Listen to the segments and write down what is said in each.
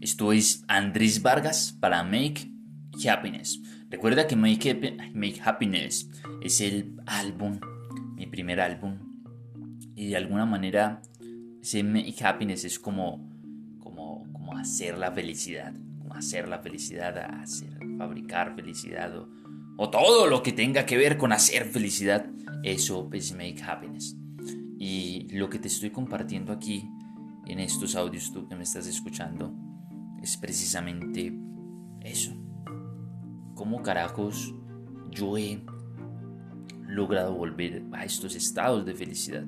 Esto es Andrés Vargas para Make Happiness. Recuerda que Make, Make Happiness es el álbum, mi primer álbum. Y de alguna manera ese Make Happiness es como, como, como hacer la felicidad. Como hacer la felicidad, hacer, fabricar felicidad o, o todo lo que tenga que ver con hacer felicidad. Eso es Make Happiness. Y lo que te estoy compartiendo aquí en estos audios tú que me estás escuchando es precisamente eso. ¿Cómo carajos yo he logrado volver a estos estados de felicidad?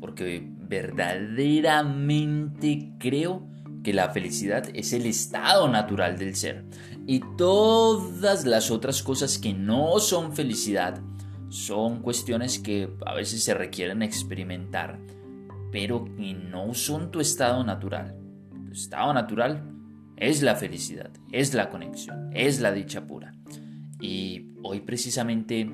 Porque verdaderamente creo que la felicidad es el estado natural del ser. Y todas las otras cosas que no son felicidad son cuestiones que a veces se requieren experimentar pero que no son tu estado natural. Tu estado natural es la felicidad, es la conexión, es la dicha pura. Y hoy precisamente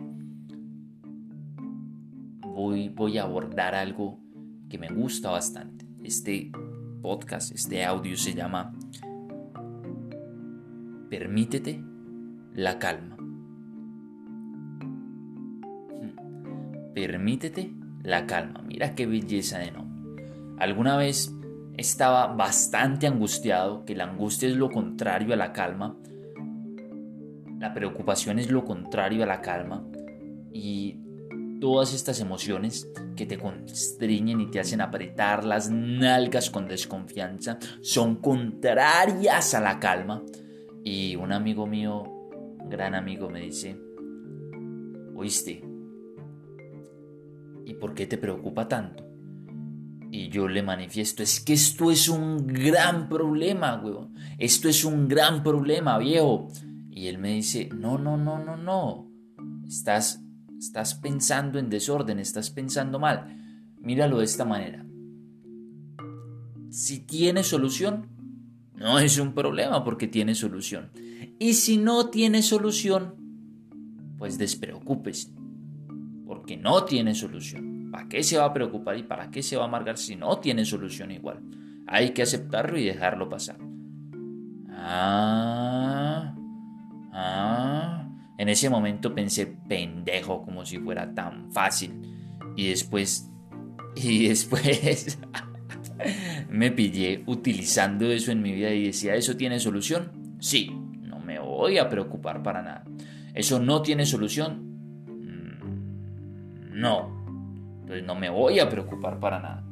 voy, voy a abordar algo que me gusta bastante. Este podcast, este audio se llama Permítete la calma. Permítete la calma. Mira qué belleza de nombre. Alguna vez estaba bastante angustiado, que la angustia es lo contrario a la calma. La preocupación es lo contrario a la calma. Y todas estas emociones que te constriñen y te hacen apretar las nalgas con desconfianza son contrarias a la calma. Y un amigo mío, gran amigo, me dice, oíste, ¿y por qué te preocupa tanto? Y yo le manifiesto, es que esto es un gran problema, weón. Esto es un gran problema, viejo. Y él me dice, no, no, no, no, no. Estás, estás pensando en desorden, estás pensando mal. Míralo de esta manera. Si tiene solución, no es un problema porque tiene solución. Y si no tiene solución, pues despreocúpese, porque no tiene solución. ¿Para qué se va a preocupar y para qué se va a amargar si no tiene solución igual? Hay que aceptarlo y dejarlo pasar. Ah, ah. En ese momento pensé pendejo como si fuera tan fácil. Y después, y después me pillé utilizando eso en mi vida y decía, ¿eso tiene solución? Sí, no me voy a preocupar para nada. ¿Eso no tiene solución? Mm, no, entonces no me voy a preocupar para nada.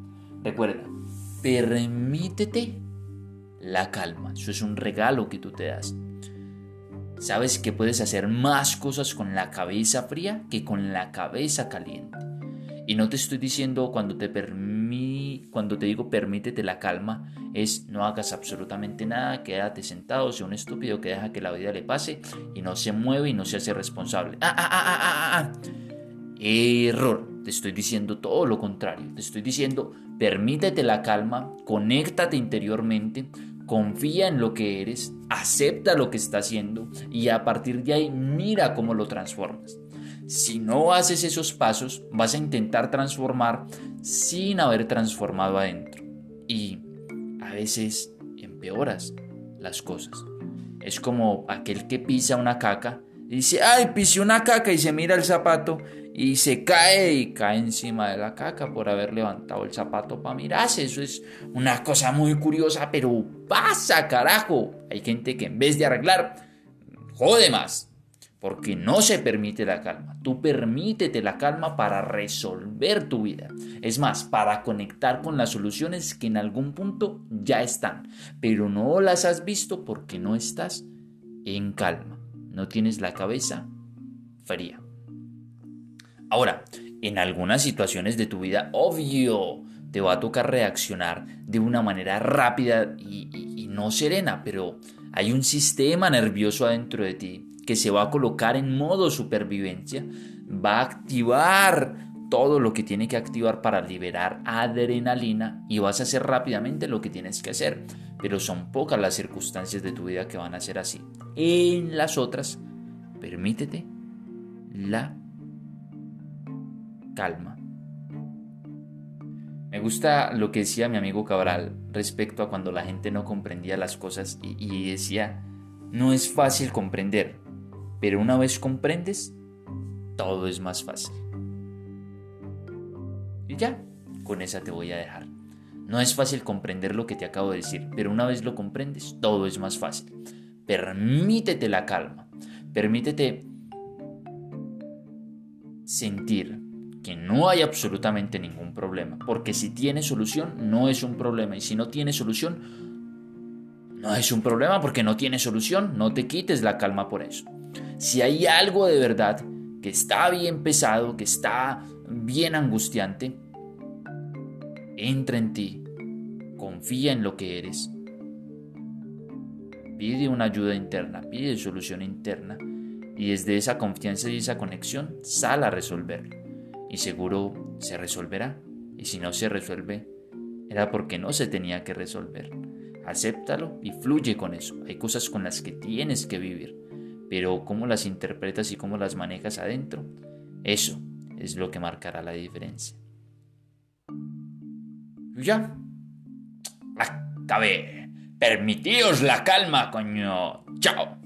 Recuerda, permítete la calma. Eso es un regalo que tú te das. Sabes que puedes hacer más cosas con la cabeza fría que con la cabeza caliente. Y no te estoy diciendo cuando te permí, cuando te digo permítete la calma, es no hagas absolutamente nada, quédate sentado, sea un estúpido que deja que la vida le pase y no se mueve y no se hace responsable. Ah, ah, ah, ah, ah, ah. Error. Te estoy diciendo todo lo contrario. Te estoy diciendo, permítete la calma, conéctate interiormente, confía en lo que eres, acepta lo que está haciendo y a partir de ahí mira cómo lo transformas. Si no haces esos pasos, vas a intentar transformar sin haber transformado adentro. Y a veces empeoras las cosas. Es como aquel que pisa una caca y dice, ay, pisé una caca y se mira el zapato y se cae y cae encima de la caca por haber levantado el zapato para mirarse. Eso es una cosa muy curiosa, pero pasa, carajo. Hay gente que en vez de arreglar, jode más. Porque no se permite la calma. Tú permítete la calma para resolver tu vida. Es más, para conectar con las soluciones que en algún punto ya están. Pero no las has visto porque no estás en calma. No tienes la cabeza fría. Ahora, en algunas situaciones de tu vida, obvio, te va a tocar reaccionar de una manera rápida y, no serena, pero hay un sistema nervioso adentro de ti que se va a colocar en modo supervivencia, va a activar todo lo que tiene que activar para liberar adrenalina y vas a hacer rápidamente lo que tienes que hacer. Pero son pocas las circunstancias de tu vida que van a ser así. En las otras, permítete la calma. Me gusta lo que decía mi amigo Cabral respecto a cuando la gente no comprendía las cosas y, decía, no es fácil comprender, pero una vez comprendes, todo es más fácil. Y ya, con esa te voy a dejar. No es fácil comprender lo que te acabo de decir, pero una vez lo comprendes, todo es más fácil. Permítete la calma, permítete sentir que no hay absolutamente ningún problema, porque si tiene solución no es un problema y si no tiene solución no es un problema porque no tiene solución, no te quites la calma por eso. Si hay algo de verdad que está bien pesado, que está bien angustiante, entra en ti, confía en lo que eres, pide una ayuda interna, pide solución interna y desde esa confianza y esa conexión sal a resolverlo. Y seguro se resolverá. Y si no se resuelve, era porque no se tenía que resolver. Acéptalo y fluye con eso. Hay cosas con las que tienes que vivir. Pero cómo las interpretas y cómo las manejas adentro, eso es lo que marcará la diferencia. Ya. Acabé. Permitíos la calma, coño. Chao.